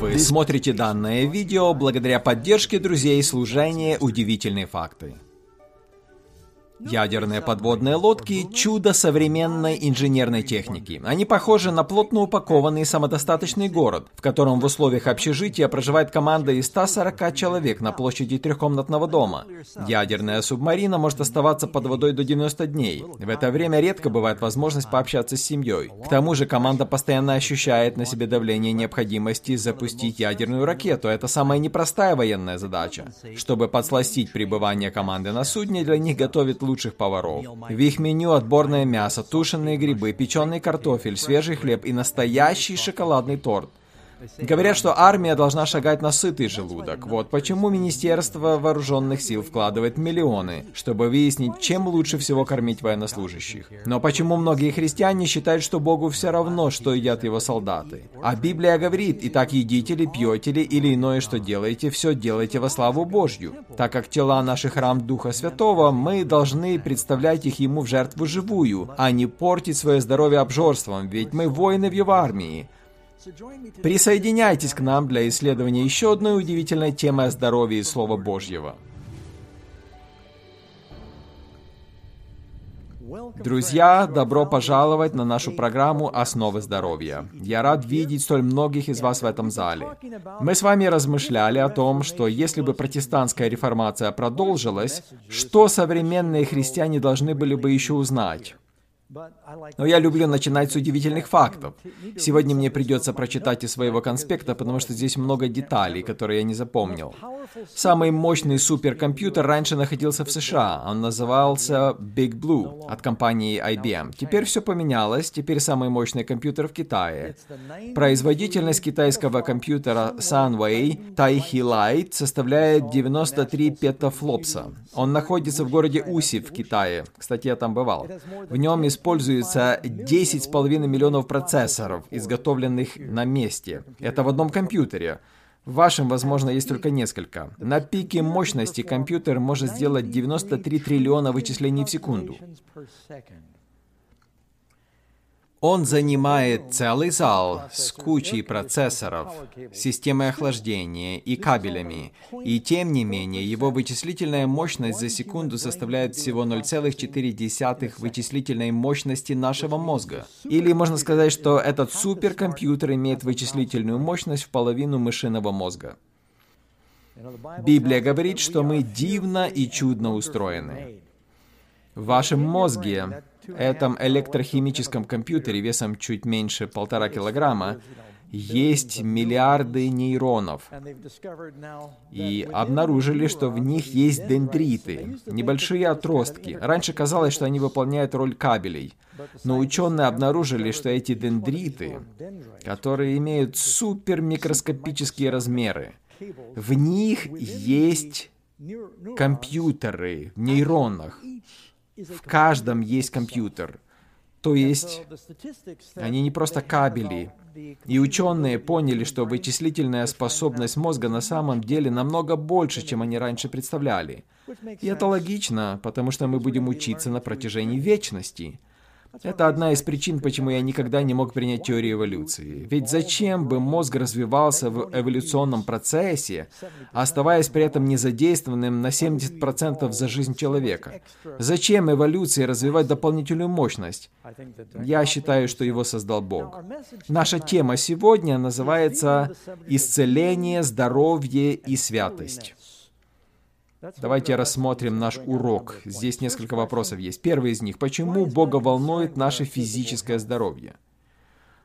Вы смотрите данное видео благодаря поддержке друзей служения «Удивительные факты». Ядерные подводные лодки – чудо современной инженерной техники. Они похожи на плотно упакованный самодостаточный город, в котором в условиях общежития проживает команда из 140 человек на площади трехкомнатного дома. Ядерная субмарина может оставаться под водой до 90 дней. В это время редко бывает возможность пообщаться с семьей. К тому же команда постоянно ощущает на себе давление необходимости запустить ядерную ракету. Это самая непростая военная задача. Чтобы подсластить пребывание команды на судне, для них готовят лучших поваров. В их меню отборное мясо, тушеные грибы, печеный картофель, свежий хлеб и настоящий шоколадный торт. Говорят, что армия должна шагать на сытый желудок. Вот почему Министерство Вооруженных Сил вкладывает миллионы, чтобы выяснить, чем лучше всего кормить военнослужащих. Но почему многие христиане считают, что Богу все равно, что едят его солдаты? А Библия говорит, и так едите ли, пьете ли, или иное, что делаете, все делайте во славу Божью. Так как тела наших храм Духа Святого, мы должны представлять их Ему в жертву живую, а не портить свое здоровье обжорством, ведь мы воины в его армии. Присоединяйтесь к нам для исследования еще одной удивительной темы о здоровье и Слова Божьего. Друзья, добро пожаловать на нашу программу «Основы здоровья». Я рад видеть столь многих из вас в этом зале. Мы с вами размышляли о том, что если бы протестантская реформация продолжилась, что современные христиане должны были бы еще узнать? Но я люблю начинать с удивительных фактов. Сегодня мне придется прочитать из своего конспекта, потому что здесь много деталей, которые я не запомнил. Самый мощный суперкомпьютер раньше находился в США. Он назывался Big Blue от компании IBM. Теперь все поменялось. Теперь самый мощный компьютер в Китае. Производительность китайского компьютера Sunway Taihi Light составляет 93 петафлопса. Он находится в городе Уси в Китае. Кстати, я там бывал. В нем используется используется 10,5 миллионов процессоров, изготовленных на месте. Это в одном компьютере. В вашем, возможно, есть только несколько. На пике мощности компьютер может сделать 93 триллиона вычислений в секунду. Он занимает целый зал с кучей процессоров, системой охлаждения и кабелями, и тем не менее его вычислительная мощность за секунду составляет всего 0,4 вычислительной мощности нашего мозга. Или можно сказать, что этот суперкомпьютер имеет вычислительную мощность в половину мышиного мозга. Библия говорит, что мы дивно и чудно устроены. В вашем мозге этом электрохимическом компьютере весом чуть меньше полтора килограмма есть миллиарды нейронов. И обнаружили, что в них есть дендриты, небольшие отростки. Раньше казалось, что они выполняют роль кабелей. Но ученые обнаружили, что эти дендриты, которые имеют супермикроскопические размеры, в них есть компьютеры в нейронах. В каждом есть компьютер. То есть они не просто кабели. И ученые поняли, что вычислительная способность мозга на самом деле намного больше, чем они раньше представляли. И это логично, потому что мы будем учиться на протяжении вечности. Это одна из причин, почему я никогда не мог принять теорию эволюции. Ведь зачем бы мозг развивался в эволюционном процессе, оставаясь при этом незадействованным на 70% за жизнь человека? Зачем эволюции развивать дополнительную мощность? Я считаю, что его создал Бог. Наша тема сегодня называется «Исцеление, здоровье и святость». Давайте рассмотрим наш урок. Здесь несколько вопросов есть. Первый из них. Почему Бога волнует наше физическое здоровье?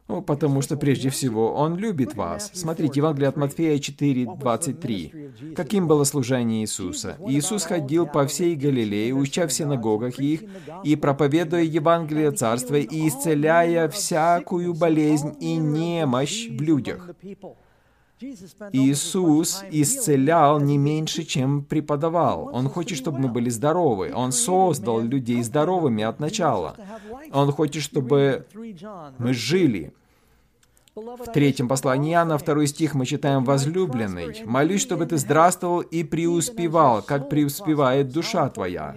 Ну, потому что прежде всего Он любит вас. Смотрите, Евангелие от Матфея 4, 23. Каким было служение Иисуса? Иисус ходил по всей Галилее, уча в синагогах их, и проповедуя Евангелие Царства, и исцеляя всякую болезнь и немощь в людях. Иисус исцелял не меньше, чем преподавал. Он хочет, чтобы мы были здоровы. Он создал людей здоровыми от начала. Он хочет, чтобы мы жили. В третьем послании Иоанна, второй стих, мы читаем «Возлюбленный, молюсь, чтобы ты здравствовал и преуспевал, как преуспевает душа твоя».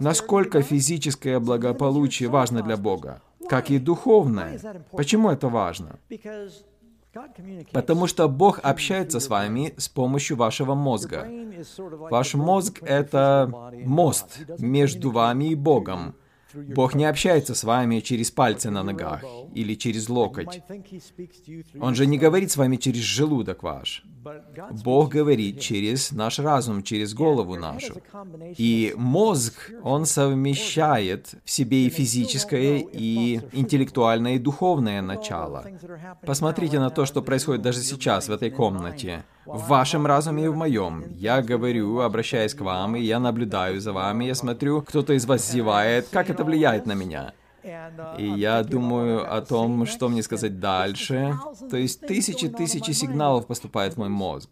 Насколько физическое благополучие важно для Бога, как и духовное. Почему это важно? Потому что Бог общается с вами с помощью вашего мозга. Ваш мозг — это мост между вами и Богом. Бог не общается с вами через пальцы на ногах или через локоть. Он же не говорит с вами через желудок ваш. Бог говорит через наш разум, через голову нашу. И мозг, он совмещает в себе и физическое, и интеллектуальное, и духовное начало. Посмотрите на то, что происходит даже сейчас в этой комнате. В вашем разуме и в моем. Я говорю, обращаясь к вам, и я наблюдаю за вами, я смотрю, кто-то из вас зевает, как это влияет на меня. И я думаю о том, что мне сказать дальше. То есть тысячи-тысячи сигналов поступают в мой мозг.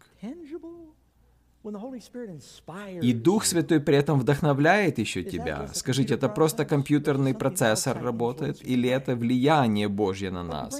И Дух Святой при этом вдохновляет еще тебя. Скажите, это просто компьютерный процессор работает или это влияние Божье на нас?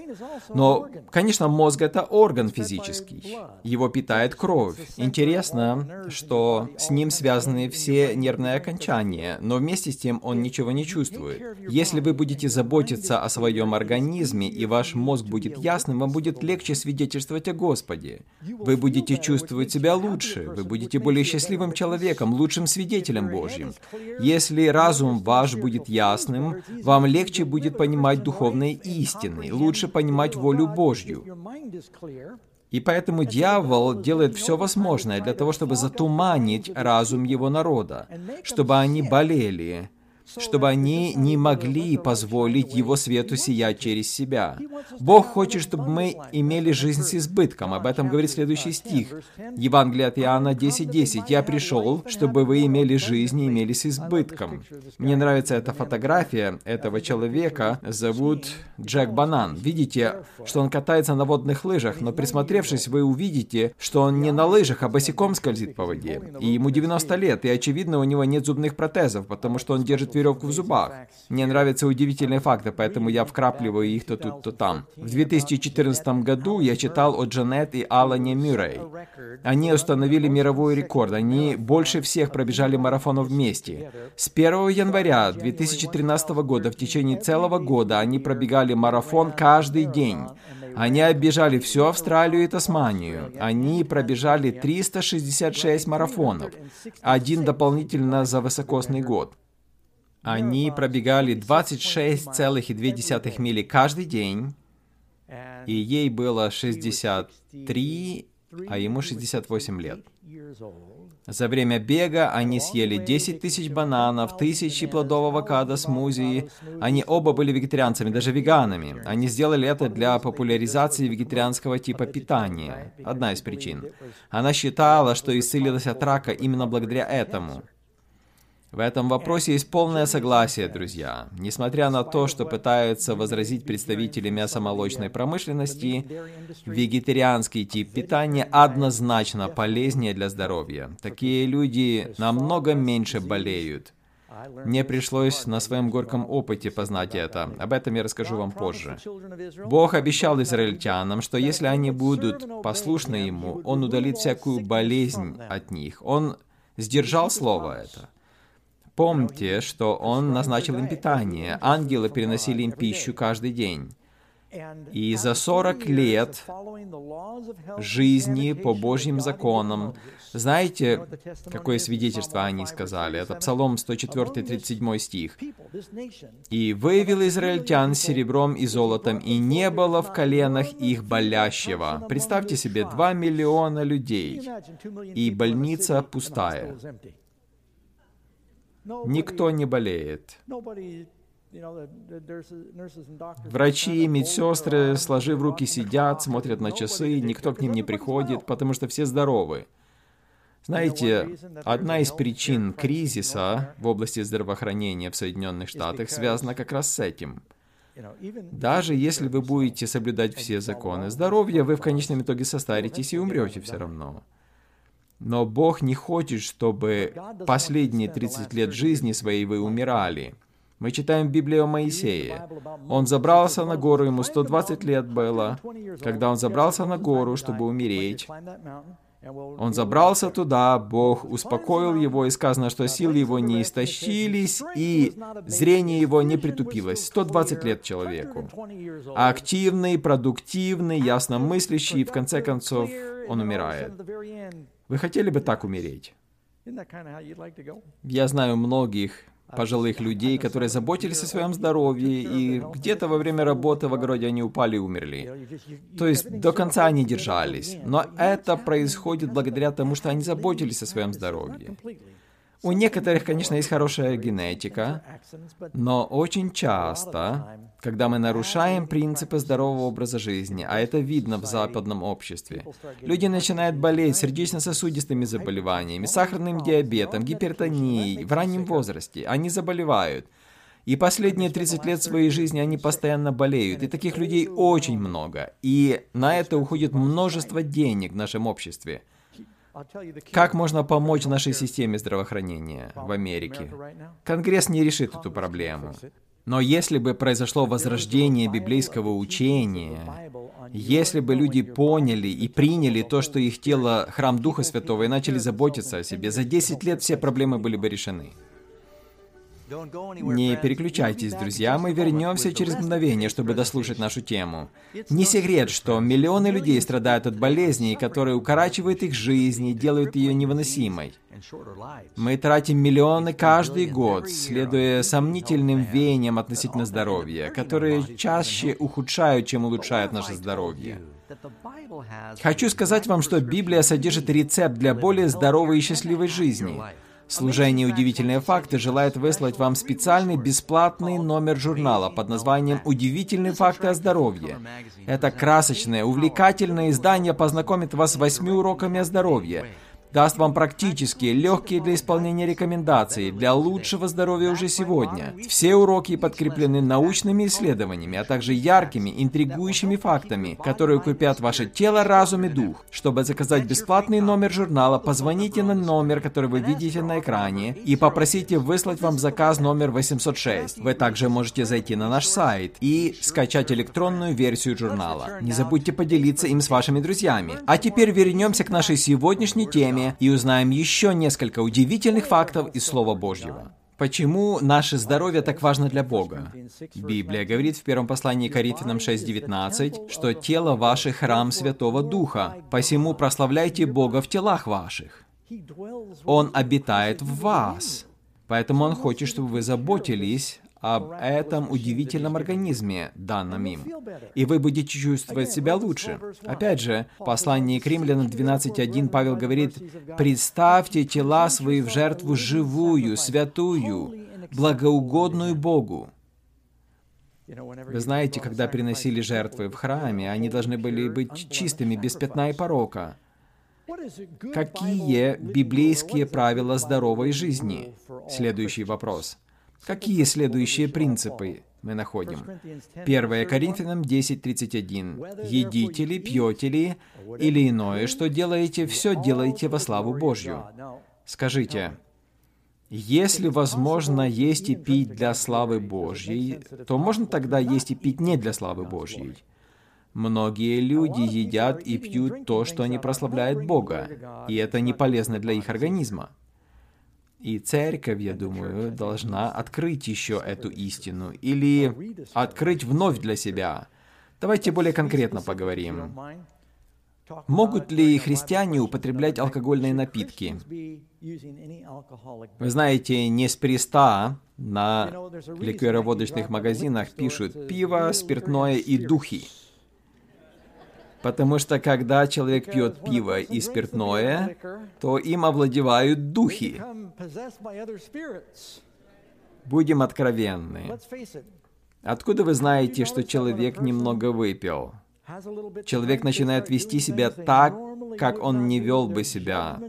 Но, конечно, мозг это орган физический. Его питает кровь. Интересно, что с ним связаны все нервные окончания, но вместе с тем он ничего не чувствует. Если вы будете заботиться о своем организме и ваш мозг будет ясным, вам будет легче свидетельствовать о Господе. Вы будете чувствовать себя лучше, вы будете будете более счастливым человеком, лучшим свидетелем Божьим. Если разум ваш будет ясным, вам легче будет понимать духовные истины, лучше понимать волю Божью. И поэтому дьявол делает все возможное для того, чтобы затуманить разум его народа, чтобы они болели, чтобы они не могли позволить Его свету сиять через себя. Бог хочет, чтобы мы имели жизнь с избытком. Об этом говорит следующий стих. Евангелие от Иоанна 10.10. 10. «Я пришел, чтобы вы имели жизнь и имели с избытком». Мне нравится эта фотография этого человека. Зовут Джек Банан. Видите, что он катается на водных лыжах, но присмотревшись, вы увидите, что он не на лыжах, а босиком скользит по воде. И ему 90 лет, и очевидно, у него нет зубных протезов, потому что он держит веревку в зубах. Мне нравятся удивительные факты, поэтому я вкрапливаю их то тут, то там. В 2014 году я читал о Джанет и Алане Мюррей. Они установили мировой рекорд. Они больше всех пробежали марафонов вместе. С 1 января 2013 года в течение целого года они пробегали марафон каждый день. Они оббежали всю Австралию и Тасманию. Они пробежали 366 марафонов, один дополнительно за высокосный год. Они пробегали 26,2 мили каждый день, и ей было 63, а ему 68 лет. За время бега они съели 10 тысяч бананов, тысячи плодов авокадо, смузи. Они оба были вегетарианцами, даже веганами. Они сделали это для популяризации вегетарианского типа питания. Одна из причин. Она считала, что исцелилась от рака именно благодаря этому. В этом вопросе есть полное согласие, друзья. Несмотря на то, что пытаются возразить представители мясомолочной промышленности, вегетарианский тип питания однозначно полезнее для здоровья. Такие люди намного меньше болеют. Мне пришлось на своем горьком опыте познать это. Об этом я расскажу вам позже. Бог обещал израильтянам, что если они будут послушны Ему, Он удалит всякую болезнь от них. Он сдержал слово это. Помните, что Он назначил им питание. Ангелы переносили им пищу каждый день. И за 40 лет жизни по Божьим законам, знаете, какое свидетельство они сказали? Это Псалом 104, 37 стих. «И вывел израильтян серебром и золотом, и не было в коленах их болящего». Представьте себе, 2 миллиона людей, и больница пустая. Никто не болеет. Врачи и медсестры, сложив руки, сидят, смотрят на часы, никто к ним не приходит, потому что все здоровы. Знаете, одна из причин кризиса в области здравоохранения в Соединенных Штатах связана как раз с этим. Даже если вы будете соблюдать все законы здоровья, вы в конечном итоге состаритесь и умрете все равно. Но Бог не хочет, чтобы последние 30 лет жизни своей вы умирали. Мы читаем в Библии о Моисее. Он забрался на гору, ему 120 лет было. Когда он забрался на гору, чтобы умереть, Он забрался туда, Бог успокоил его, и сказано, что силы его не истощились, и зрение его не притупилось. 120 лет человеку. Активный, продуктивный, ясномыслящий, и в конце концов он умирает. Вы хотели бы так умереть? Я знаю многих пожилых людей, которые заботились о своем здоровье, и где-то во время работы в огороде они упали и умерли. То есть до конца они держались. Но это происходит благодаря тому, что они заботились о своем здоровье. У некоторых, конечно, есть хорошая генетика, но очень часто, когда мы нарушаем принципы здорового образа жизни, а это видно в западном обществе, люди начинают болеть сердечно-сосудистыми заболеваниями, сахарным диабетом, гипертонией в раннем возрасте. Они заболевают. И последние 30 лет своей жизни они постоянно болеют. И таких людей очень много. И на это уходит множество денег в нашем обществе. Как можно помочь нашей системе здравоохранения в Америке? Конгресс не решит эту проблему. Но если бы произошло возрождение библейского учения, если бы люди поняли и приняли то, что их тело — храм Духа Святого, и начали заботиться о себе, за 10 лет все проблемы были бы решены. Не переключайтесь, друзья, мы вернемся через мгновение, чтобы дослушать нашу тему. Не секрет, что миллионы людей страдают от болезней, которые укорачивают их жизнь и делают ее невыносимой. Мы тратим миллионы каждый год, следуя сомнительным веяниям относительно здоровья, которые чаще ухудшают, чем улучшают наше здоровье. Хочу сказать вам, что Библия содержит рецепт для более здоровой и счастливой жизни – Служение «Удивительные факты» желает выслать вам специальный бесплатный номер журнала под названием «Удивительные факты о здоровье». Это красочное, увлекательное издание познакомит вас с восьми уроками о здоровье – даст вам практические, легкие для исполнения рекомендации для лучшего здоровья уже сегодня. Все уроки подкреплены научными исследованиями, а также яркими, интригующими фактами, которые укрепят ваше тело, разум и дух. Чтобы заказать бесплатный номер журнала, позвоните на номер, который вы видите на экране, и попросите выслать вам заказ номер 806. Вы также можете зайти на наш сайт и скачать электронную версию журнала. Не забудьте поделиться им с вашими друзьями. А теперь вернемся к нашей сегодняшней теме теме и узнаем еще несколько удивительных фактов из Слова Божьего. Почему наше здоровье так важно для Бога? Библия говорит в первом послании Коринфянам 6.19, что тело ваше – храм Святого Духа, посему прославляйте Бога в телах ваших. Он обитает в вас. Поэтому Он хочет, чтобы вы заботились об этом удивительном организме, данном им, и вы будете чувствовать себя лучше. Опять же, в послании к римлянам 12.1 Павел говорит, «Представьте тела свои в жертву живую, святую, благоугодную Богу». Вы знаете, когда приносили жертвы в храме, они должны были быть чистыми, без пятна и порока. Какие библейские правила здоровой жизни? Следующий вопрос. Какие следующие принципы мы находим? 1 Коринфянам 10.31. «Едите ли, пьете ли, или иное, что делаете, все делайте во славу Божью». Скажите, если возможно есть и пить для славы Божьей, то можно тогда есть и пить не для славы Божьей? Многие люди едят и пьют то, что они прославляют Бога, и это не полезно для их организма. И церковь, я думаю, должна открыть еще эту истину или открыть вновь для себя. Давайте более конкретно поговорим. Могут ли христиане употреблять алкогольные напитки? Вы знаете, не с приста на ликероводочных магазинах пишут «пиво, спиртное и духи». Потому что когда человек пьет пиво и спиртное, то им овладевают духи. Будем откровенны. Откуда вы знаете, что человек немного выпил? Человек начинает вести себя так, как он не вел бы себя.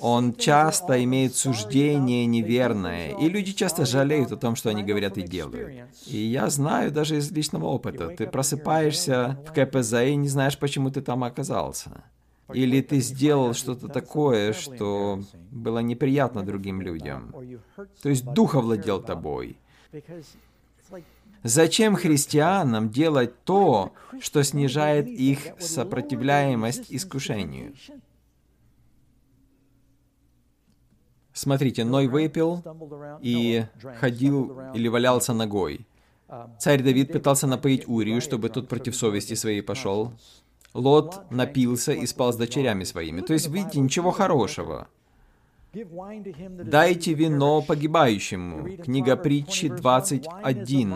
Он часто имеет суждение неверное, и люди часто жалеют о том, что они говорят и делают. И я знаю даже из личного опыта. Ты просыпаешься в КПЗ и не знаешь, почему ты там оказался. Или ты сделал что-то такое, что было неприятно другим людям. То есть дух овладел тобой. Зачем христианам делать то, что снижает их сопротивляемость искушению? Смотрите, Ной выпил и ходил или валялся ногой. Царь Давид пытался напоить Урию, чтобы тот против совести своей пошел. Лот напился и спал с дочерями своими. То есть, видите, ничего хорошего. Дайте вино погибающему. Книга притчи 21.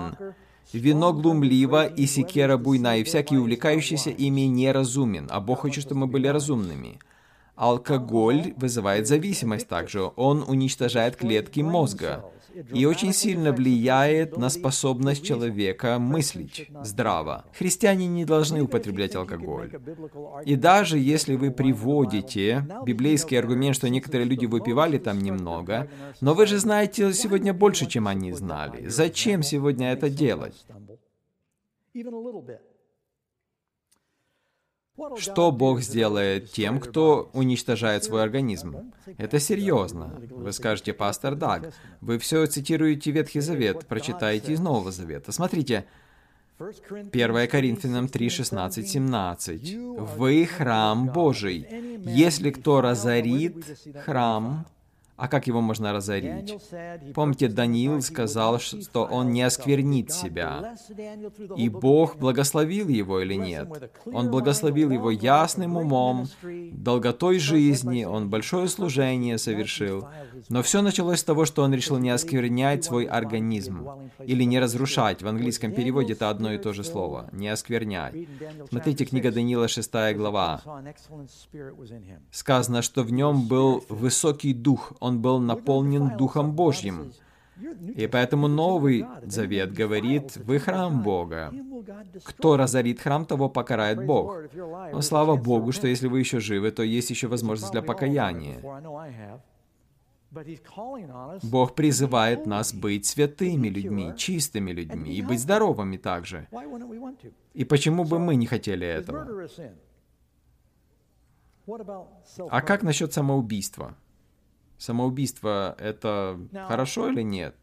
Вино глумливо и секера буйна, и всякий увлекающийся ими неразумен, а Бог хочет, чтобы мы были разумными. Алкоголь вызывает зависимость также. Он уничтожает клетки мозга и очень сильно влияет на способность человека мыслить здраво. Христиане не должны употреблять алкоголь. И даже если вы приводите библейский аргумент, что некоторые люди выпивали там немного, но вы же знаете сегодня больше, чем они знали. Зачем сегодня это делать? Что Бог сделает тем, кто уничтожает свой организм? Это серьезно. Вы скажете, пастор Даг, вы все цитируете Ветхий Завет, прочитаете из Нового Завета. Смотрите, 1 Коринфянам 3, 16, 17. «Вы храм Божий. Если кто разорит храм, а как его можно разорить? Помните, Даниил сказал, что он не осквернит себя. И Бог благословил его или нет? Он благословил его ясным умом, долготой жизни, он большое служение совершил. Но все началось с того, что он решил не осквернять свой организм. Или не разрушать. В английском переводе это одно и то же слово. Не осквернять. Смотрите, книга Даниила, 6 глава. Сказано, что в нем был высокий дух, он был наполнен Духом Божьим. И поэтому Новый Завет говорит, вы храм Бога. Кто разорит храм, того покарает Бог. Но слава Богу, что если вы еще живы, то есть еще возможность для покаяния. Бог призывает нас быть святыми людьми, чистыми людьми и быть здоровыми также. И почему бы мы не хотели этого? А как насчет самоубийства? Самоубийство — это хорошо или нет?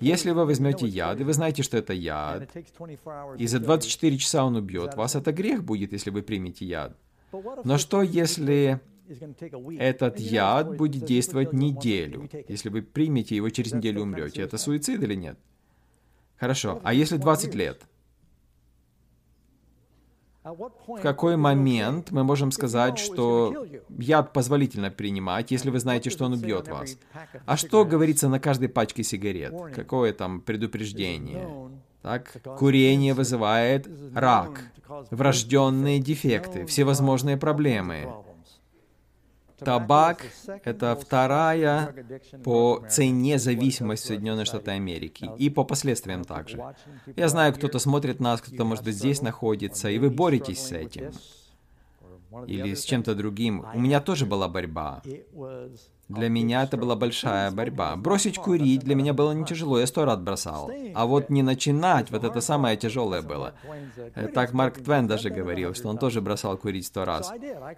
Если вы возьмете яд, и вы знаете, что это яд, и за 24 часа он убьет вас, это грех будет, если вы примете яд. Но что, если этот яд будет действовать неделю? Если вы примете его, через неделю умрете, это суицид или нет? Хорошо, а если 20 лет? В какой момент мы можем сказать, что яд позволительно принимать, если вы знаете, что он убьет вас? А что говорится на каждой пачке сигарет? Какое там предупреждение? Так, курение вызывает рак, врожденные дефекты, всевозможные проблемы. Табак — это вторая по цене зависимость Соединенных Штатах Америки и по последствиям также. Я знаю, кто-то смотрит нас, кто-то, может быть, здесь находится, и вы боретесь с этим или с чем-то другим. У меня тоже была борьба. Для меня это была большая борьба. Бросить курить для меня было не тяжело, я сто раз бросал. А вот не начинать, вот это самое тяжелое было. Э, так Марк Твен даже говорил, что он тоже бросал курить сто раз.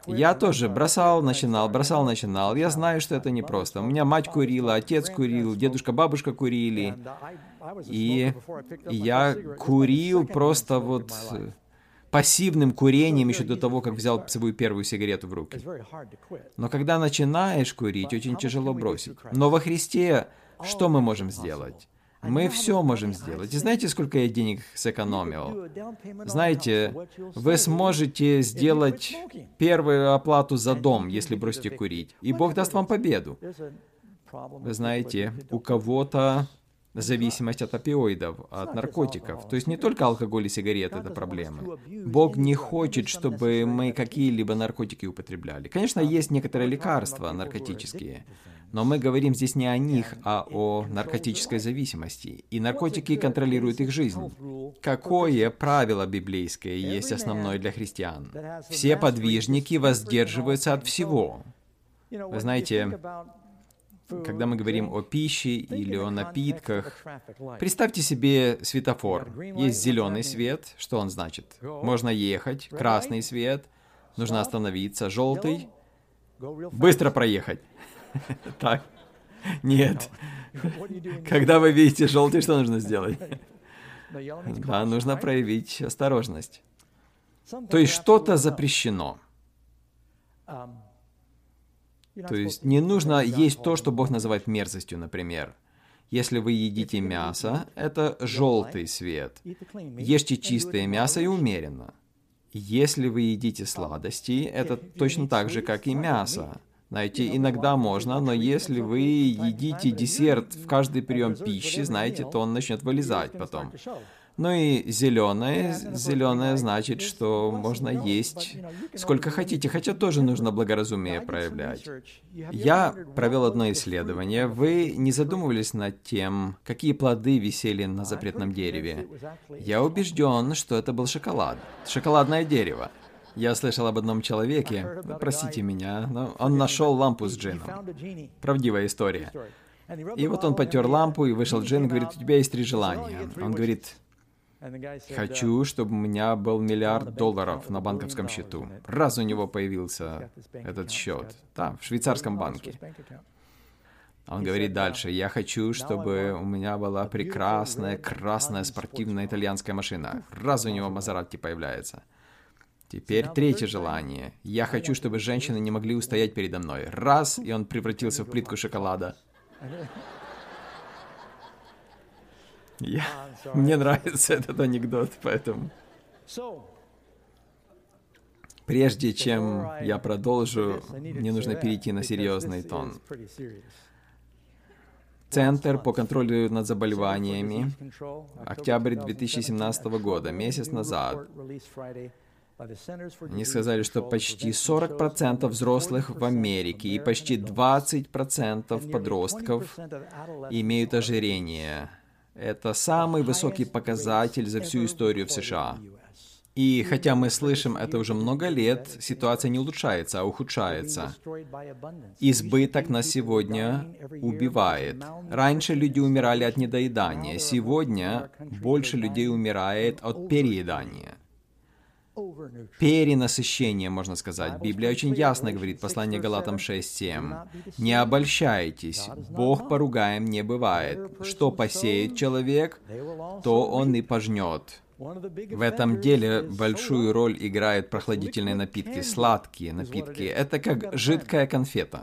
Я тоже бросал, начинал, бросал, начинал. Я знаю, что это непросто. У меня мать курила, отец курил, дедушка, бабушка курили. И я курил просто вот пассивным курением еще до того, как взял свою первую сигарету в руки. Но когда начинаешь курить, очень тяжело бросить. Но во Христе что мы можем сделать? Мы все можем сделать. И знаете, сколько я денег сэкономил? Знаете, вы сможете сделать первую оплату за дом, если бросите курить. И Бог даст вам победу. Вы знаете, у кого-то зависимость от опиоидов, от наркотиков. То есть не только алкоголь и сигареты это проблемы. Бог не хочет, чтобы мы какие-либо наркотики употребляли. Конечно, есть некоторые лекарства наркотические, но мы говорим здесь не о них, а о наркотической зависимости. И наркотики контролируют их жизнь. Какое правило библейское есть основное для христиан? Все подвижники воздерживаются от всего. Вы знаете, когда мы говорим о пище или о напитках, представьте себе светофор. Есть зеленый свет, что он значит? Можно ехать, красный свет, нужно остановиться, желтый, быстро проехать. Так? Нет. Когда вы видите желтый, что нужно сделать? Да, нужно проявить осторожность. То есть что-то запрещено. То есть не нужно есть то, что Бог называет мерзостью, например. Если вы едите мясо, это желтый свет. Ешьте чистое мясо и умеренно. Если вы едите сладости, это точно так же, как и мясо. Знаете, иногда можно, но если вы едите десерт в каждый прием пищи, знаете, то он начнет вылезать потом. Ну и зеленое, зеленое значит, что можно есть сколько хотите, хотя тоже нужно благоразумие проявлять. Я провел одно исследование. Вы не задумывались над тем, какие плоды висели на запретном дереве? Я убежден, что это был шоколад. Шоколадное дерево. Я слышал об одном человеке, простите меня, но он нашел лампу с джином. Правдивая история. И вот он потер лампу, и вышел джин, говорит, у тебя есть три желания. Он говорит, Хочу, чтобы у меня был миллиард долларов на банковском счету. Раз у него появился этот счет. Да, в швейцарском банке. Он говорит дальше, я хочу, чтобы у меня была прекрасная красная спортивная итальянская машина. Раз у него Мазерати появляется. Теперь третье желание. Я хочу, чтобы женщины не могли устоять передо мной. Раз, и он превратился в плитку шоколада. Я... Мне нравится этот анекдот, поэтому... Прежде чем я продолжу, мне нужно перейти на серьезный тон. Центр по контролю над заболеваниями, октябрь 2017 года, месяц назад, они сказали, что почти 40% взрослых в Америке и почти 20% подростков имеют ожирение. Это самый высокий показатель за всю историю в США. И хотя мы слышим это уже много лет, ситуация не улучшается, а ухудшается. Избыток на сегодня убивает. Раньше люди умирали от недоедания, сегодня больше людей умирает от переедания перенасыщение, можно сказать. Библия очень ясно говорит, послание Галатам 6.7. «Не обольщайтесь, Бог поругаем не бывает. Что посеет человек, то он и пожнет». В этом деле большую роль играют прохладительные напитки, сладкие напитки. Это как жидкая конфета.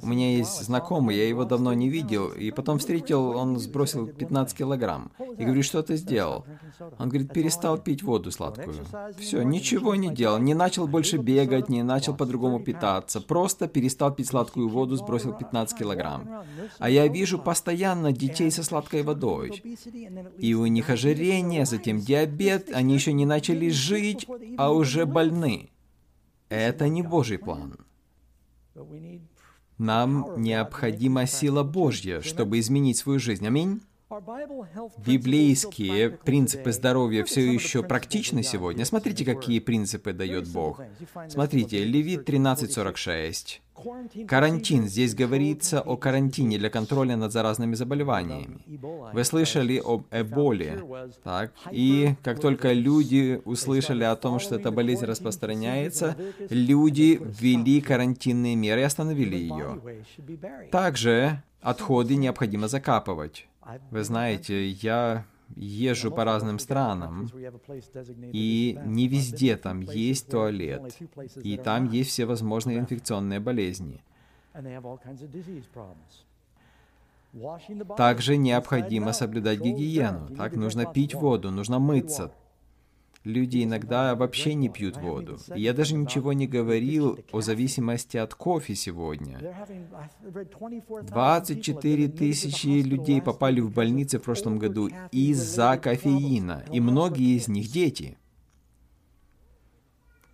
У меня есть знакомый, я его давно не видел, и потом встретил, он сбросил 15 килограмм. И говорю, что ты сделал? Он говорит, перестал пить воду сладкую. Все, ничего не делал, не начал больше бегать, не начал по-другому питаться, просто перестал пить сладкую воду, сбросил 15 килограмм. А я вижу постоянно детей со сладкой водой. И у них ожирение, затем диабет, обед, они еще не начали жить, а уже больны. Это не Божий план. Нам необходима сила Божья, чтобы изменить свою жизнь. Аминь. Библейские принципы здоровья все еще практичны сегодня. Смотрите, какие принципы дает Бог. Смотрите, Левит 13.46. Карантин. Здесь говорится о карантине для контроля над заразными заболеваниями. Вы слышали об Эболе. Так? И как только люди услышали о том, что эта болезнь распространяется, люди ввели карантинные меры и остановили ее. Также отходы необходимо закапывать. Вы знаете, я езжу по разным странам, и не везде там есть туалет, и там есть всевозможные инфекционные болезни. Также необходимо соблюдать гигиену. Так нужно пить воду, нужно мыться. Люди иногда вообще не пьют воду. Я даже ничего не говорил о зависимости от кофе сегодня. 24 тысячи людей попали в больницы в прошлом году из-за кофеина, и многие из них дети.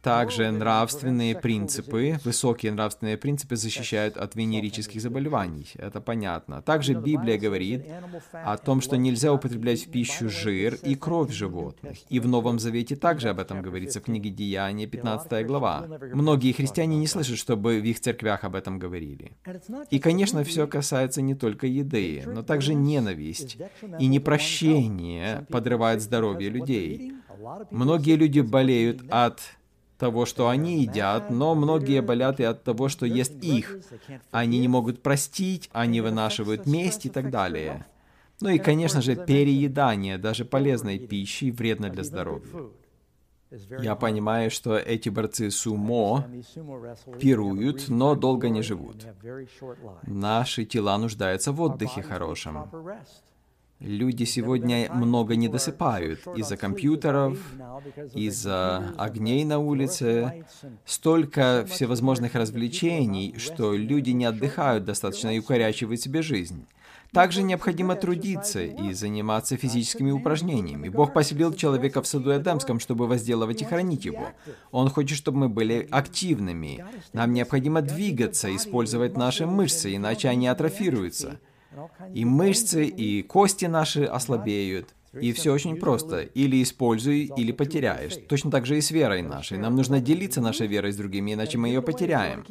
Также нравственные принципы, высокие нравственные принципы защищают от венерических заболеваний. Это понятно. Также Библия говорит о том, что нельзя употреблять в пищу жир и кровь животных. И в Новом Завете также об этом говорится в книге Деяния, 15 глава. Многие христиане не слышат, чтобы в их церквях об этом говорили. И, конечно, все касается не только еды, но также ненависть и непрощение подрывает здоровье людей. Многие люди болеют от того, что они едят, но многие болят и от того, что ест их. Они не могут простить, они вынашивают месть и так далее. Ну и, конечно же, переедание даже полезной пищи вредно для здоровья. Я понимаю, что эти борцы сумо пируют, но долго не живут. Наши тела нуждаются в отдыхе хорошем. Люди сегодня много не досыпают из-за компьютеров, из-за огней на улице. Столько всевозможных развлечений, что люди не отдыхают достаточно и укорячивают себе жизнь. Также необходимо трудиться и заниматься физическими упражнениями. Бог поселил человека в саду Эдемском, чтобы возделывать и хранить его. Он хочет, чтобы мы были активными. Нам необходимо двигаться, использовать наши мышцы, иначе они атрофируются. И мышцы, и кости наши ослабеют. И все очень просто. Или используй, или потеряешь. Точно так же и с верой нашей. Нам нужно делиться нашей верой с другими, иначе мы ее потеряем.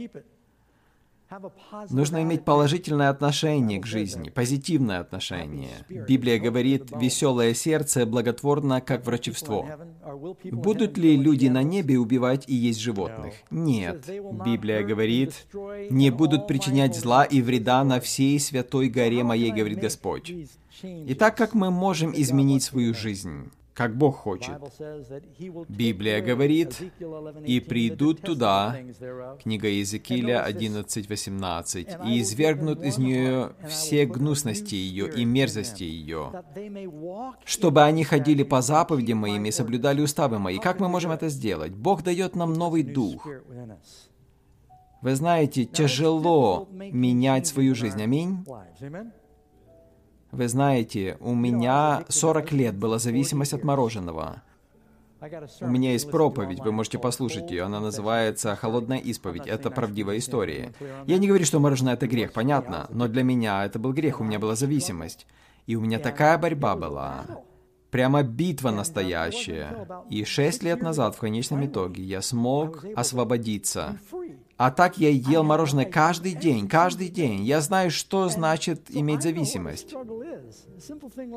Нужно иметь положительное отношение к жизни, позитивное отношение. Библия говорит, веселое сердце благотворно, как врачевство. Будут ли люди на небе убивать и есть животных? Нет. Библия говорит, не будут причинять зла и вреда на всей святой горе моей, говорит Господь. Итак, как мы можем изменить свою жизнь? Как Бог хочет. Библия говорит, «И придут туда», книга Иезекииля 11.18, «и извергнут из нее все гнусности ее и мерзости ее, чтобы они ходили по заповедям моим и соблюдали уставы мои». Как мы можем это сделать? Бог дает нам новый дух. Вы знаете, тяжело менять свою жизнь. Аминь. Вы знаете, у меня 40 лет была зависимость от мороженого. У меня есть проповедь, вы можете послушать ее, она называется «Холодная исповедь». Это правдивая история. Я не говорю, что мороженое — это грех, понятно, но для меня это был грех, у меня была зависимость. И у меня такая борьба была. Прямо битва настоящая. И шесть лет назад, в конечном итоге, я смог освободиться. А так я ел мороженое каждый день, каждый день. Я знаю, что значит иметь зависимость.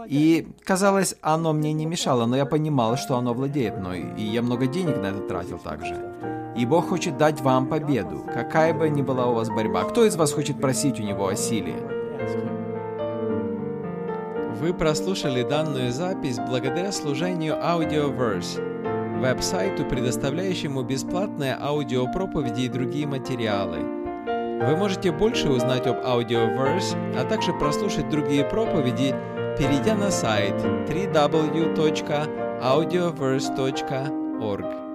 И, казалось, оно мне не мешало, но я понимал, что оно владеет мной, и я много денег на это тратил также. И Бог хочет дать вам победу, какая бы ни была у вас борьба. Кто из вас хочет просить у Него о силе? Вы прослушали данную запись благодаря служению Audioverse веб-сайту, предоставляющему бесплатные аудиопроповеди и другие материалы. Вы можете больше узнать об Audioverse, а также прослушать другие проповеди, перейдя на сайт www.audioverse.org.